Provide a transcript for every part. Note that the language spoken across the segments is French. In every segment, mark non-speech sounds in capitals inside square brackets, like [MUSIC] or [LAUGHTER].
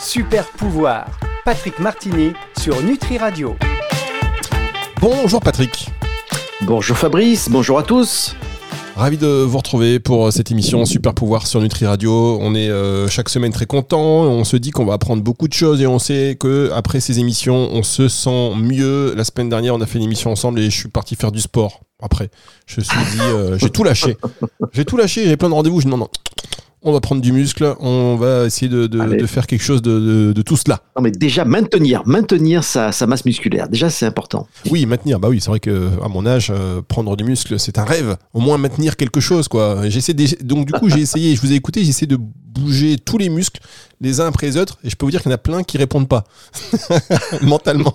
Super pouvoir. Patrick Martini sur Nutri Radio. Bonjour Patrick. Bonjour Fabrice, bonjour à tous. Ravi de vous retrouver pour euh, cette émission Super Pouvoir sur Nutri Radio. On est euh, chaque semaine très content. On se dit qu'on va apprendre beaucoup de choses et on sait que après ces émissions, on se sent mieux. La semaine dernière, on a fait une émission ensemble et je suis parti faire du sport. Après, je me suis dit, euh, j'ai tout lâché. J'ai tout lâché. J'ai plein de rendez-vous. Je me demande, on va prendre du muscle, on va essayer de, faire quelque chose de, tout cela. Non mais déjà maintenir, maintenir sa, masse musculaire, déjà c'est important. Oui, maintenir, bah oui, c'est vrai que à mon âge, euh, prendre du muscle, c'est un rêve. Au moins maintenir quelque chose, quoi. J'essaie donc du coup [LAUGHS] j'ai essayé, je vous ai écouté, j'essaie de bouger tous les muscles les uns après les autres, et je peux vous dire qu'il y en a plein qui répondent pas [LAUGHS] mentalement.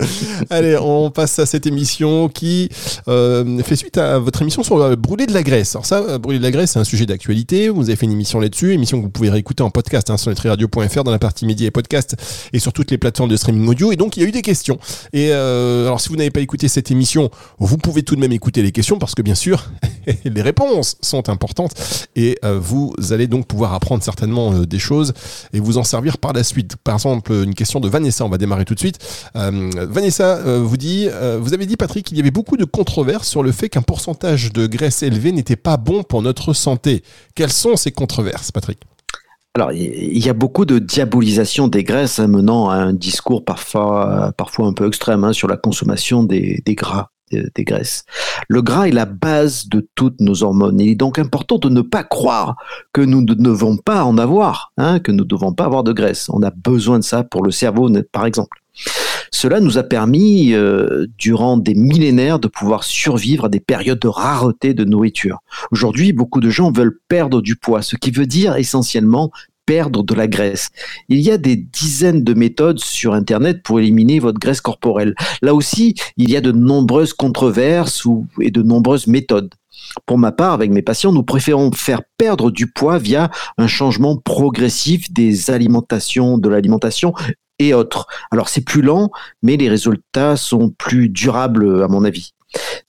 [LAUGHS] Allez, on passe à cette émission qui euh, fait suite à votre émission sur le brûler de la graisse. Alors ça, brûler de la graisse, c'est un sujet d'actualité. Vous avez fait une émission là-dessus, émission que vous pouvez réécouter en podcast hein, sur nutriradio.fr dans la partie médias et podcast et sur toutes les plateformes de streaming audio. Et donc, il y a eu des questions. Et euh, alors, si vous n'avez pas écouté cette émission, vous pouvez tout de même écouter les questions parce que bien sûr, [LAUGHS] les réponses sont importantes et euh, vous allez donc pouvoir certainement des choses et vous en servir par la suite. Par exemple, une question de Vanessa, on va démarrer tout de suite. Vanessa euh, vous dit, euh, vous avez dit Patrick qu'il y avait beaucoup de controverses sur le fait qu'un pourcentage de graisse élevé n'était pas bon pour notre santé. Quelles sont ces controverses, Patrick? Alors, il y a beaucoup de diabolisation des graisses hein, menant à un discours parfois, parfois un peu extrême hein, sur la consommation des, gras des graisses. Le gras est la base de toutes nos hormones. Il est donc important de ne pas croire que nous ne devons pas en avoir, hein, que nous ne devons pas avoir de graisse. On a besoin de ça pour le cerveau, par exemple. Cela nous a permis, euh, durant des millénaires, de pouvoir survivre à des périodes de rareté de nourriture. Aujourd'hui, beaucoup de gens veulent perdre du poids, ce qui veut dire essentiellement perdre de la graisse. Il y a des dizaines de méthodes sur Internet pour éliminer votre graisse corporelle. Là aussi, il y a de nombreuses controverses et de nombreuses méthodes. Pour ma part, avec mes patients, nous préférons faire perdre du poids via un changement progressif des alimentations, de l'alimentation et autres. Alors c'est plus lent, mais les résultats sont plus durables à mon avis.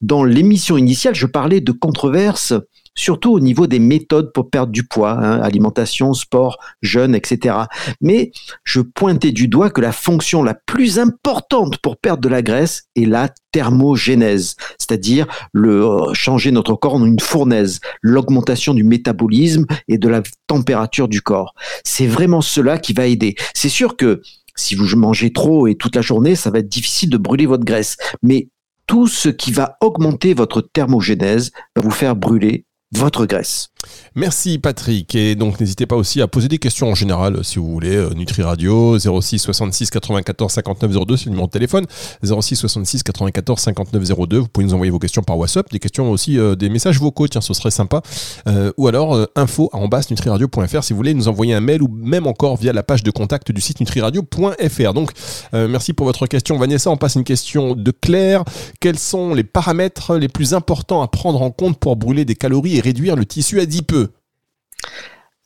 Dans l'émission initiale, je parlais de controverses, surtout au niveau des méthodes pour perdre du poids, hein, alimentation, sport, jeûne, etc. Mais je pointais du doigt que la fonction la plus importante pour perdre de la graisse est la thermogénèse, c'est-à-dire le euh, changer notre corps en une fournaise, l'augmentation du métabolisme et de la température du corps. C'est vraiment cela qui va aider. C'est sûr que si vous mangez trop et toute la journée, ça va être difficile de brûler votre graisse. Mais tout ce qui va augmenter votre thermogénèse va vous faire brûler votre graisse. Merci Patrick. Et donc n'hésitez pas aussi à poser des questions en général si vous voulez. Euh, Nutri Radio 06 66 94 59 02, c'est le numéro de téléphone. 06 66 94 59 02. Vous pouvez nous envoyer vos questions par WhatsApp, des questions aussi, euh, des messages vocaux, tiens, ce serait sympa. Euh, ou alors info nutriradio.fr si vous voulez nous envoyer un mail ou même encore via la page de contact du site nutriradio.fr. Donc merci pour votre question Vanessa. On passe une question de Claire. Quels sont les paramètres les plus importants à prendre en compte pour brûler des calories réduire le tissu adipeux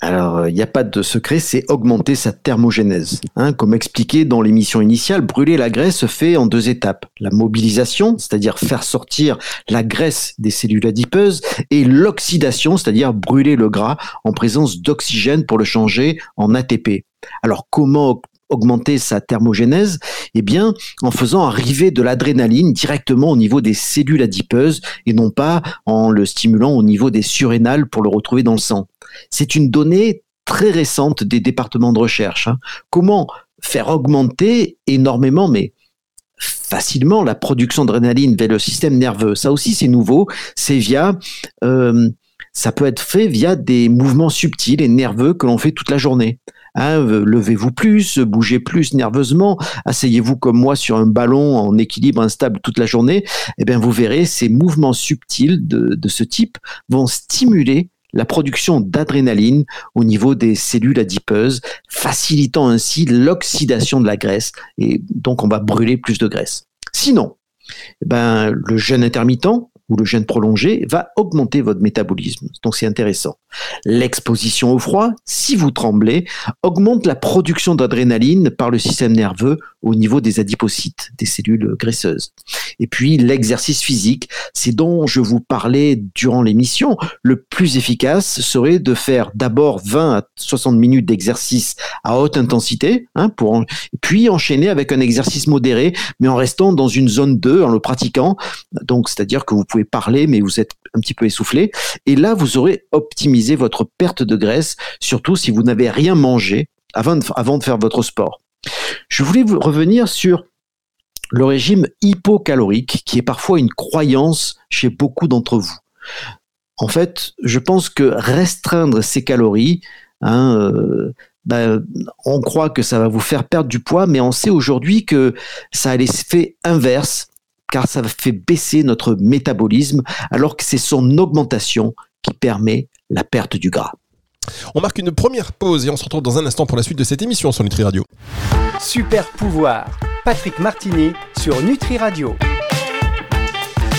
alors, il n'y a pas de secret, c'est augmenter sa thermogénèse. Hein. comme expliqué dans l'émission initiale, brûler la graisse se fait en deux étapes. La mobilisation, c'est-à-dire faire sortir la graisse des cellules adipeuses, et l'oxydation, c'est-à-dire brûler le gras en présence d'oxygène pour le changer en ATP. Alors, comment augmenter sa thermogénèse Eh bien, en faisant arriver de l'adrénaline directement au niveau des cellules adipeuses et non pas en le stimulant au niveau des surrénales pour le retrouver dans le sang. C'est une donnée très récente des départements de recherche. Hein. Comment faire augmenter énormément, mais facilement, la production d'adrénaline vers le système nerveux Ça aussi, c'est nouveau. C'est via... Euh, ça peut être fait via des mouvements subtils et nerveux que l'on fait toute la journée. Hein, levez-vous plus, bougez plus nerveusement, asseyez-vous comme moi sur un ballon en équilibre instable toute la journée, eh bien vous verrez ces mouvements subtils de, de ce type vont stimuler la production d'adrénaline au niveau des cellules adipeuses, facilitant ainsi l'oxydation de la graisse et donc on va brûler plus de graisse. Sinon, eh ben, le jeûne intermittent, ou le jeûne prolongé va augmenter votre métabolisme. Donc c'est intéressant. L'exposition au froid, si vous tremblez, augmente la production d'adrénaline par le système nerveux au niveau des adipocytes, des cellules graisseuses. Et puis l'exercice physique, c'est dont je vous parlais durant l'émission, le plus efficace serait de faire d'abord 20 à 60 minutes d'exercice à haute intensité, hein, puis enchaîner avec un exercice modéré, mais en restant dans une zone 2, en le pratiquant. Donc c'est-à-dire que vous parler, mais vous êtes un petit peu essoufflé. Et là, vous aurez optimisé votre perte de graisse, surtout si vous n'avez rien mangé avant de, avant de faire votre sport. Je voulais vous revenir sur le régime hypocalorique, qui est parfois une croyance chez beaucoup d'entre vous. En fait, je pense que restreindre ses calories, hein, euh, ben, on croit que ça va vous faire perdre du poids, mais on sait aujourd'hui que ça a l'effet inverse car ça fait baisser notre métabolisme, alors que c'est son augmentation qui permet la perte du gras. On marque une première pause et on se retrouve dans un instant pour la suite de cette émission sur Nutri Radio. Super pouvoir, Patrick Martini sur Nutri Radio.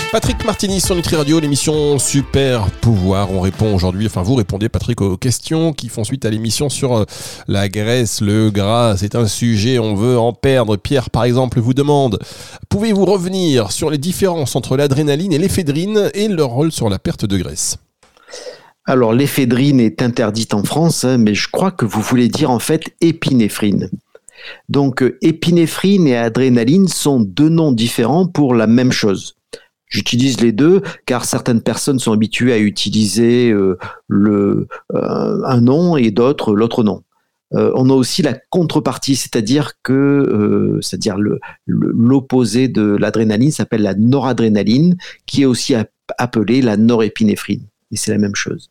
Patrick Martini sur Nutri Radio, l'émission Super Pouvoir. On répond aujourd'hui, enfin vous répondez Patrick aux questions qui font suite à l'émission sur euh, la graisse, le gras. C'est un sujet, on veut en perdre. Pierre par exemple vous demande, pouvez-vous revenir sur les différences entre l'adrénaline et l'éphédrine et leur rôle sur la perte de graisse? Alors l'éphédrine est interdite en France, hein, mais je crois que vous voulez dire en fait épinéphrine. Donc euh, épinéphrine et adrénaline sont deux noms différents pour la même chose. J'utilise les deux car certaines personnes sont habituées à utiliser euh, euh, un nom et d'autres l'autre nom. Euh, on a aussi la contrepartie, c'est-à-dire que, c'est-à-dire l'opposé de l'adrénaline s'appelle la noradrénaline, qui est aussi appelée la norépinéphrine. Et c'est la même chose.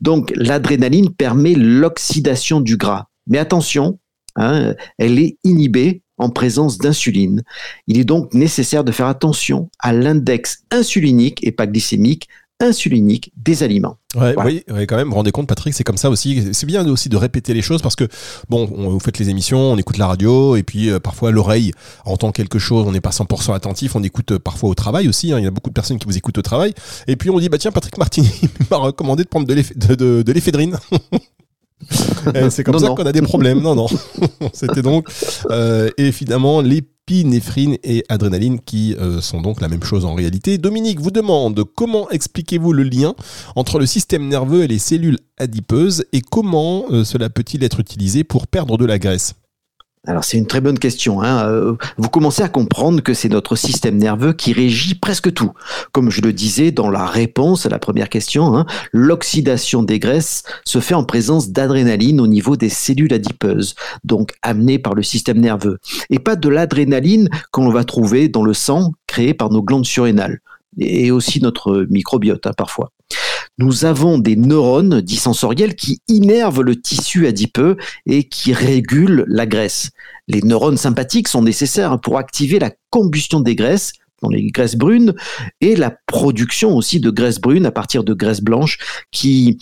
Donc l'adrénaline permet l'oxydation du gras. Mais attention, hein, elle est inhibée en présence d'insuline. Il est donc nécessaire de faire attention à l'index insulinique et pas glycémique insulinique des aliments. Oui, quand même, vous vous rendez compte, Patrick, c'est comme ça aussi. C'est bien aussi de répéter les choses parce que, bon, vous faites les émissions, on écoute la radio, et puis euh, parfois l'oreille entend quelque chose, on n'est pas 100% attentif, on écoute euh, parfois au travail aussi. Hein. il y a beaucoup de personnes qui vous écoutent au travail. Et puis on dit, bah tiens, Patrick Martini [LAUGHS] m'a recommandé de prendre de l'éphédrine. [LAUGHS] Eh, c'est comme ça qu'on a des problèmes. Non, non. [LAUGHS] C'était donc euh, évidemment l'épinéphrine et adrénaline qui euh, sont donc la même chose en réalité. Dominique vous demande comment expliquez-vous le lien entre le système nerveux et les cellules adipeuses et comment euh, cela peut-il être utilisé pour perdre de la graisse? Alors c'est une très bonne question. Hein. Euh, vous commencez à comprendre que c'est notre système nerveux qui régit presque tout. Comme je le disais dans la réponse à la première question, hein, l'oxydation des graisses se fait en présence d'adrénaline au niveau des cellules adipeuses, donc amenées par le système nerveux, et pas de l'adrénaline qu'on va trouver dans le sang créé par nos glandes surrénales et aussi notre microbiote hein, parfois nous avons des neurones dits sensoriels qui innervent le tissu adipeux et qui régulent la graisse. Les neurones sympathiques sont nécessaires pour activer la combustion des graisses dans les graisses brunes et la production aussi de graisses brunes à partir de graisses blanches qui,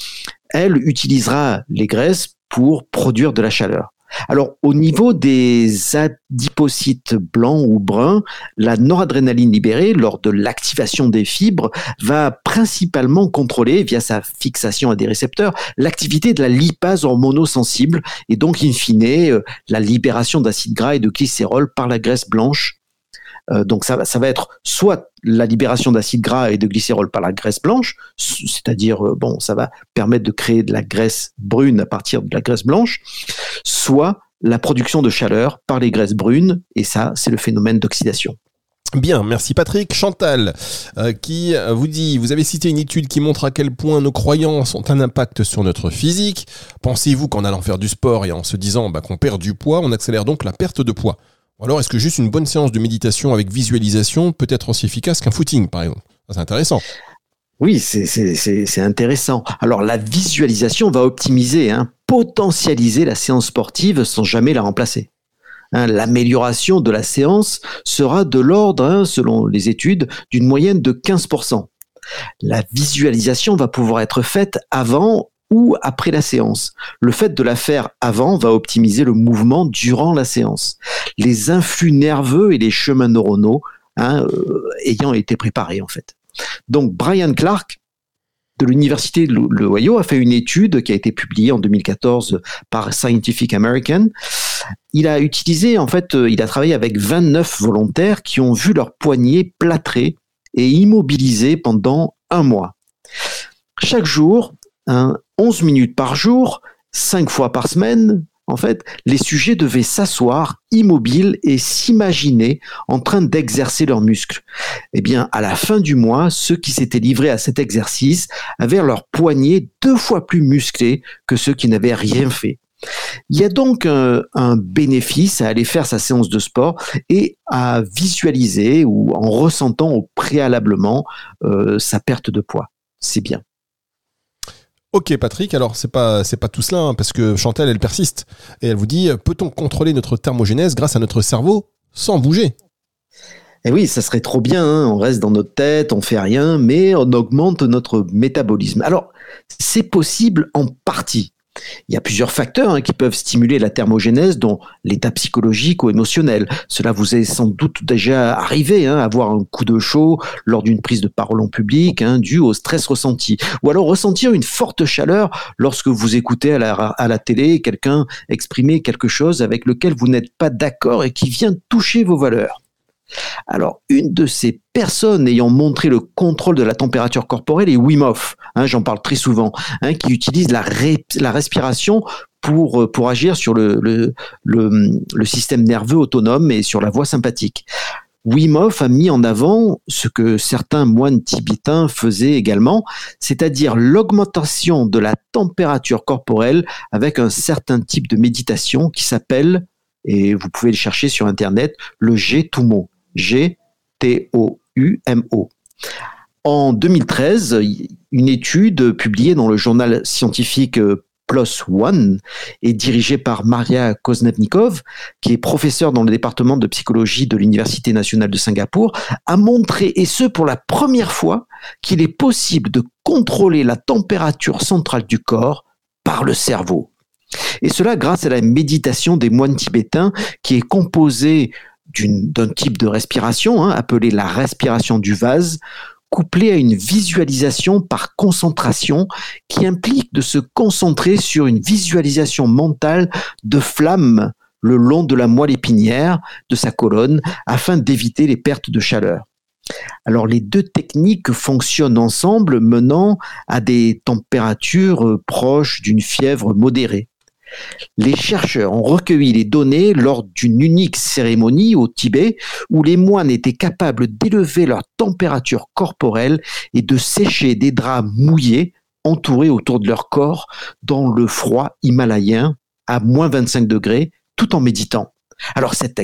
elle, utilisera les graisses pour produire de la chaleur. Alors, au niveau des adipocytes blancs ou bruns, la noradrénaline libérée lors de l'activation des fibres va principalement contrôler, via sa fixation à des récepteurs, l'activité de la lipase hormonosensible et donc, in fine, euh, la libération d'acides gras et de glycérol par la graisse blanche euh, donc ça, ça, va être soit la libération d'acides gras et de glycérol par la graisse blanche, c'est-à-dire euh, bon, ça va permettre de créer de la graisse brune à partir de la graisse blanche, soit la production de chaleur par les graisses brunes, et ça, c'est le phénomène d'oxydation. Bien, merci Patrick. Chantal, euh, qui vous dit, vous avez cité une étude qui montre à quel point nos croyances ont un impact sur notre physique. Pensez-vous qu'en allant faire du sport et en se disant bah, qu'on perd du poids, on accélère donc la perte de poids? Alors, est-ce que juste une bonne séance de méditation avec visualisation peut être aussi efficace qu'un footing, par exemple? C'est intéressant. Oui, c'est intéressant. Alors, la visualisation va optimiser, hein, potentialiser la séance sportive sans jamais la remplacer. Hein, l'amélioration de la séance sera de l'ordre, hein, selon les études, d'une moyenne de 15%. La visualisation va pouvoir être faite avant ou après la séance. Le fait de la faire avant va optimiser le mouvement durant la séance. Les influx nerveux et les chemins neuronaux hein, euh, ayant été préparés en fait. Donc Brian Clark de l'université de l'Ohio a fait une étude qui a été publiée en 2014 par Scientific American. Il a utilisé, en fait, euh, il a travaillé avec 29 volontaires qui ont vu leurs poignets plâtrés et immobilisés pendant un mois. Chaque jour, 11 minutes par jour, 5 fois par semaine, en fait, les sujets devaient s'asseoir immobiles et s'imaginer en train d'exercer leurs muscles. Eh bien, à la fin du mois, ceux qui s'étaient livrés à cet exercice avaient leurs poignets deux fois plus musclés que ceux qui n'avaient rien fait. Il y a donc un, bénéfice à aller faire sa séance de sport et à visualiser ou en ressentant au préalablement euh, sa perte de poids. C'est bien. Ok Patrick, alors c'est pas pas tout cela hein, parce que Chantal elle persiste et elle vous dit peut-on contrôler notre thermogénèse grâce à notre cerveau sans bouger? Eh oui, ça serait trop bien. Hein. On reste dans notre tête, on fait rien, mais on augmente notre métabolisme. Alors c'est possible en partie. Il y a plusieurs facteurs hein, qui peuvent stimuler la thermogénèse, dont l'état psychologique ou émotionnel. Cela vous est sans doute déjà arrivé, hein, avoir un coup de chaud lors d'une prise de parole en public, hein, dû au stress ressenti. Ou alors ressentir une forte chaleur lorsque vous écoutez à la télé quelqu'un exprimer quelque chose avec lequel vous n'êtes pas d'accord et qui vient toucher vos valeurs. Alors, une de ces personnes ayant montré le contrôle de la température corporelle est Wim hein, j'en parle très souvent, hein, qui utilise la, respiration pour, euh, pour agir sur le, système nerveux autonome et sur la voie sympathique. Wim a mis en avant ce que certains moines tibétains faisaient également, c'est-à-dire l'augmentation de la température corporelle avec un certain type de méditation qui s'appelle, et vous pouvez le chercher sur Internet, le G-Tumo. G-T-O-U-M-O. En 2013, une étude publiée dans le journal scientifique euh, PLOS ONE et dirigée par Maria Koznebnikov, qui est professeure dans le département de psychologie de l'Université nationale de Singapour, a montré, et ce pour la première fois, qu'il est possible de contrôler la température centrale du corps par le cerveau. Et cela grâce à la méditation des moines tibétains qui est composée d'un type de respiration, hein, appelée la respiration du vase, couplée à une visualisation par concentration qui implique de se concentrer sur une visualisation mentale de flammes le long de la moelle épinière de sa colonne afin d'éviter les pertes de chaleur. Alors les deux techniques fonctionnent ensemble menant à des températures proches d'une fièvre modérée. Les chercheurs ont recueilli les données lors d'une unique cérémonie au Tibet où les moines étaient capables d'élever leur température corporelle et de sécher des draps mouillés entourés autour de leur corps dans le froid himalayen à moins 25 degrés tout en méditant. Alors cet,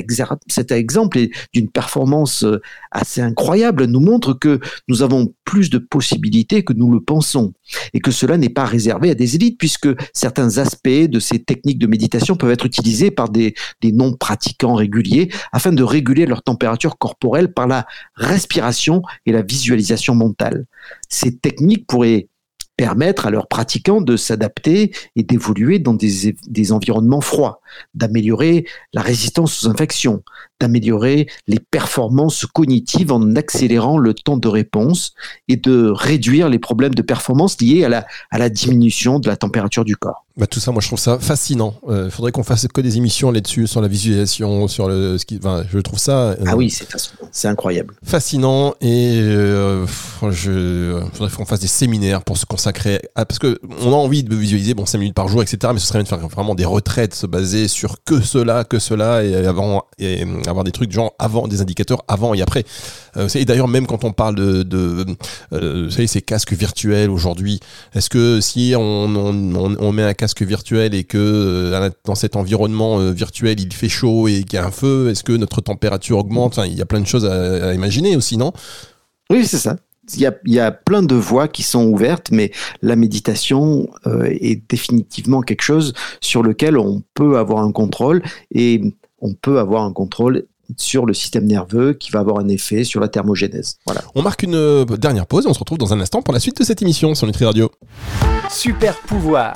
exemple d'une performance euh, assez incroyable nous montre que nous avons plus de possibilités que nous le pensons et que cela n'est pas réservé à des élites puisque certains aspects de ces techniques de méditation peuvent être utilisés par des non-pratiquants réguliers afin de réguler leur température corporelle par la respiration et la visualisation mentale. Ces techniques pourraient permettre à leurs pratiquants de s'adapter et d'évoluer dans des, environnements froids, d'améliorer la résistance aux infections, d'améliorer les performances cognitives en accélérant le temps de réponse et de réduire les problèmes de performance liés à la diminution de la température du corps. Bah, tout ça, moi je trouve ça fascinant. Il euh, faudrait qu'on fasse que des émissions là-dessus, sur la visualisation, sur le ce qui. Enfin, je trouve ça. Euh, ah oui, c'est c'est incroyable. Fascinant et euh, je faudrait qu'on fasse des séminaires pour se consacrer à parce que on a envie de visualiser bon 5 minutes par jour, etc. Mais ce serait bien de faire vraiment des retraites se baser sur que cela, que cela et avant et avoir des trucs genre avant des indicateurs avant et après. Euh, et d'ailleurs même quand on parle de, de vous savez ces casques virtuels aujourd'hui, est-ce que si on, on, on met un casque casque virtuel et que euh, dans cet environnement euh, virtuel il fait chaud et qu'il y a un feu, est-ce que notre température augmente? Il y a plein de choses à, imaginer aussi, non? Oui, c'est ça. Il y, a, il y, a, plein de voies qui sont ouvertes, mais la méditation euh, est définitivement quelque chose sur lequel on peut avoir un contrôle et on peut avoir un contrôle sur le système nerveux qui va avoir un effet sur la thermogénèse. Voilà. On marque une dernière pause et on se retrouve dans un instant pour la suite de cette émission sur Nutri Radio. Super pouvoir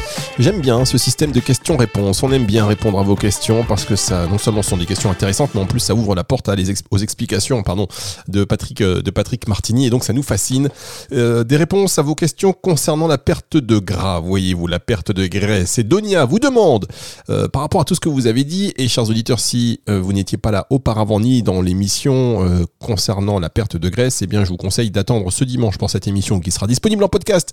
J'aime bien ce système de questions-réponses. On aime bien répondre à vos questions parce que ça, non seulement sont des questions intéressantes, mais en plus ça ouvre la porte à les aux explications, pardon, de Patrick, euh, de Patrick Martini, et donc ça nous fascine. Euh, des réponses à vos questions concernant la perte de gras, voyez-vous, la perte de graisse. Et Donia vous demande, euh, par rapport à tout ce que vous avez dit, et chers auditeurs, si vous n'étiez pas là auparavant ni dans l'émission concernant la perte de graisse, eh bien je vous conseille d'attendre ce dimanche pour cette émission qui sera disponible en podcast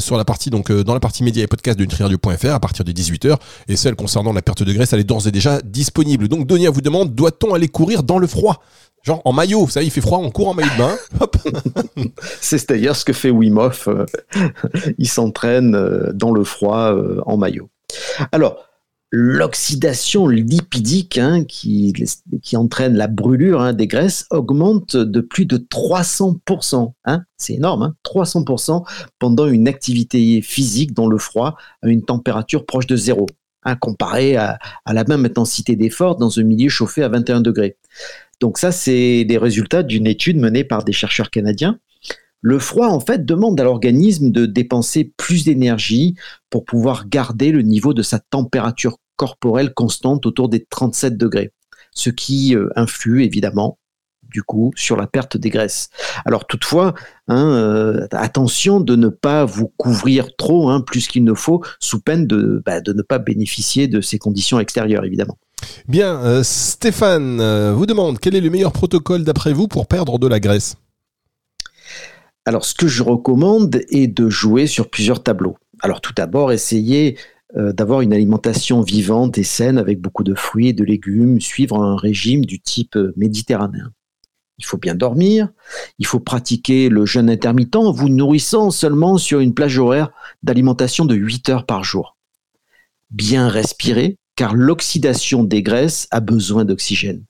sur la partie donc dans la partie médias et podcast de nutriradio.fr à partir de 18h, et celle concernant la perte de graisse, elle est d'ores et déjà disponible. Donc Donia vous demande, doit-on aller courir dans le froid? Genre en maillot, vous savez, il fait froid, on court en maillot de bain. [LAUGHS] C'est d'ailleurs ce que fait Wim. Euh, [LAUGHS] il s'entraîne euh, dans le froid euh, en maillot. Alors, l'oxydation lipidique hein, qui, entraîne la brûlure hein, des graisses augmente de plus de 300%. Hein. C'est énorme, 300% pendant une activité physique dans le froid à une température proche de zéro, comparé à, à la même intensité d'effort dans un milieu chauffé à 21 degrés. Donc ça, c'est des résultats d'une étude menée par des chercheurs canadiens. Le froid, en fait, demande à l'organisme de dépenser plus d'énergie pour pouvoir garder le niveau de sa température corporelle constante autour des 37 degrés, ce qui euh, influe évidemment du coup sur la perte des graisses. Alors toutefois, hein, euh, attention de ne pas vous couvrir trop, hein, plus qu'il ne faut, sous peine de, bah, de ne pas bénéficier de ces conditions extérieures évidemment. Bien, euh, Stéphane euh, vous demande quel est le meilleur protocole d'après vous pour perdre de la graisse? Alors, ce que je recommande est de jouer sur plusieurs tableaux. Alors, tout d'abord, essayez euh, d'avoir une alimentation vivante et saine avec beaucoup de fruits et de légumes, suivre un régime du type méditerranéen. Il faut bien dormir, il faut pratiquer le jeûne intermittent en vous nourrissant seulement sur une plage horaire d'alimentation de 8 heures par jour. Bien respirer, car l'oxydation des graisses a besoin d'oxygène.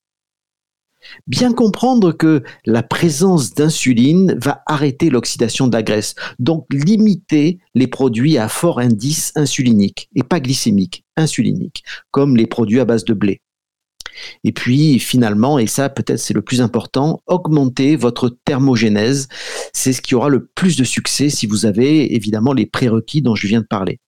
Bien comprendre que la présence d'insuline va arrêter l'oxydation de la graisse, donc limiter les produits à fort indice insulinique, et pas glycémique, insulinique, comme les produits à base de blé. Et puis finalement, et ça peut-être c'est le plus important, augmenter votre thermogénèse. C'est ce qui aura le plus de succès si vous avez évidemment les prérequis dont je viens de parler.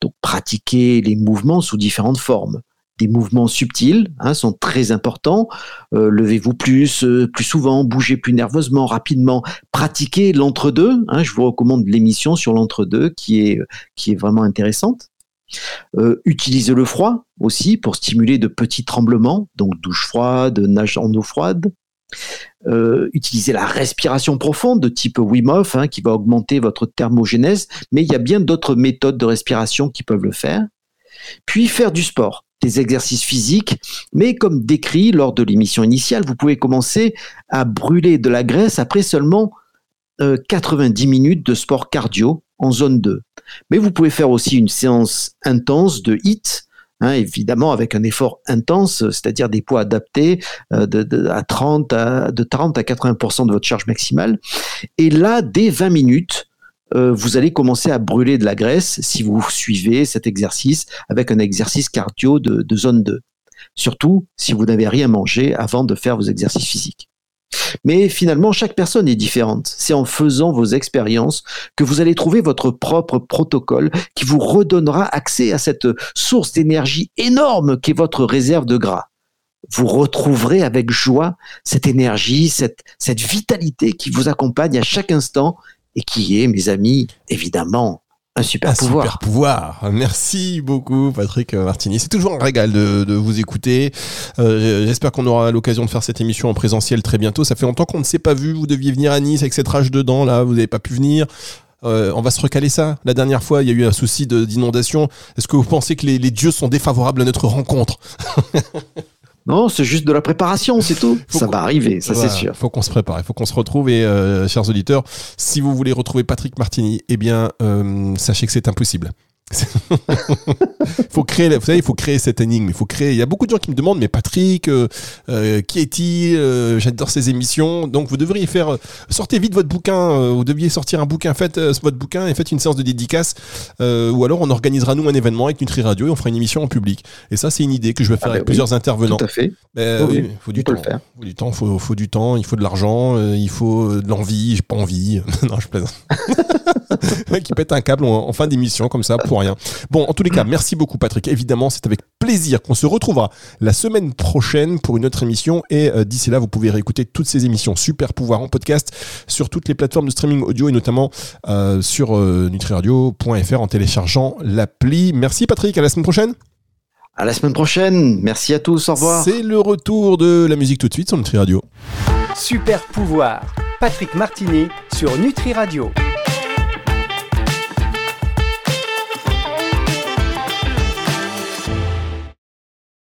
Donc pratiquer les mouvements sous différentes formes. Des mouvements subtils hein, sont très importants. Euh, levez-vous plus, euh, plus souvent, bougez plus nerveusement, rapidement. Pratiquez l'entre-deux. Hein, je vous recommande l'émission sur l'entre-deux qui est, est vraiment intéressante. Euh, utilisez le froid aussi pour stimuler de petits tremblements, donc douche froide, nage en eau froide. Euh, utiliser la respiration profonde de type Wim Hof hein, qui va augmenter votre thermogénèse, mais il y a bien d'autres méthodes de respiration qui peuvent le faire. Puis faire du sport, des exercices physiques, mais comme décrit lors de l'émission initiale, vous pouvez commencer à brûler de la graisse après seulement 90 euh, minutes de sport cardio en zone 2. Mais vous pouvez faire aussi une séance intense de HIT Hein, évidemment avec un effort intense, c'est-à-dire des poids adaptés euh, de, à 30 à, de 30 à 80% de votre charge maximale. Et là, dès 20 minutes, euh, vous allez commencer à brûler de la graisse si vous suivez cet exercice avec un exercice cardio de, zone 2. Surtout si vous n'avez rien mangé avant de faire vos exercices physiques. Mais finalement, chaque personne est différente. C'est en faisant vos expériences que vous allez trouver votre propre protocole qui vous redonnera accès à cette source d'énergie énorme qu'est votre réserve de gras. Vous retrouverez avec joie cette énergie, cette vitalité qui vous accompagne à chaque instant et qui est, mes amis, évidemment un super pouvoir. Super pouvoir. Merci beaucoup, Patrick Martini. C'est toujours un régal de, vous écouter. Euh, j'espère qu'on aura l'occasion de faire cette émission en présentiel très bientôt. Ça fait longtemps qu'on ne s'est pas vu. Vous deviez venir à Nice avec cette rage dedans, là. Vous n'avez pas pu venir. Euh, on va se recaler ça. La dernière fois, il y a eu un souci d'inondation. Est-ce que vous pensez que les dieux sont défavorables à notre rencontre? [LAUGHS] Non, c'est juste de la préparation, c'est tout. ça va arriver, ça c'est sûr. Il faut qu'on se prépare, il faut qu'on se retrouve. Et euh, chers auditeurs, si vous voulez retrouver Patrick Martini, eh bien, euh, sachez que c'est impossible. [LAUGHS] faut créer, vous savez, il faut créer cette énigme. Il faut créer. Il y a beaucoup de gens qui me demandent, mais Patrick, euh, euh qui est-il? Euh, J'adore ces émissions. Donc, vous devriez faire. Euh, sortez vite votre bouquin. vous deviez sortir un bouquin. Faites votre bouquin et faites une séance de dédicace. ou alors, on organisera nous un événement avec Nutri Radio et on fera une émission en public. Et ça, c'est une idée que je vais faire ah, avec plusieurs intervenants. Tout à fait. Ben, oui, il faut du temps. Il faut du temps. Faut, faut du temps. Il faut de l'argent. il faut de l'envie. J'ai pas envie. [LAUGHS] non, je plaisante. [LAUGHS] [LAUGHS] qui pète un câble en, en fin d'émission comme ça pour pour rien. Bon, en tous les cas, merci beaucoup Patrick. Évidemment, c'est avec plaisir qu'on se retrouvera la semaine prochaine pour une autre émission. Et euh, d'ici là, vous pouvez réécouter toutes ces émissions Super Pouvoir en podcast sur toutes les plateformes de streaming audio et notamment euh, sur euh, nutriradio.fr en téléchargeant l'appli. Merci Patrick, à la semaine prochaine. À la semaine prochaine. Merci à tous. Au revoir. C'est le retour de la musique tout de suite sur Nutri Radio. Super pouvoir. Patrick Martini sur Nutri Radio.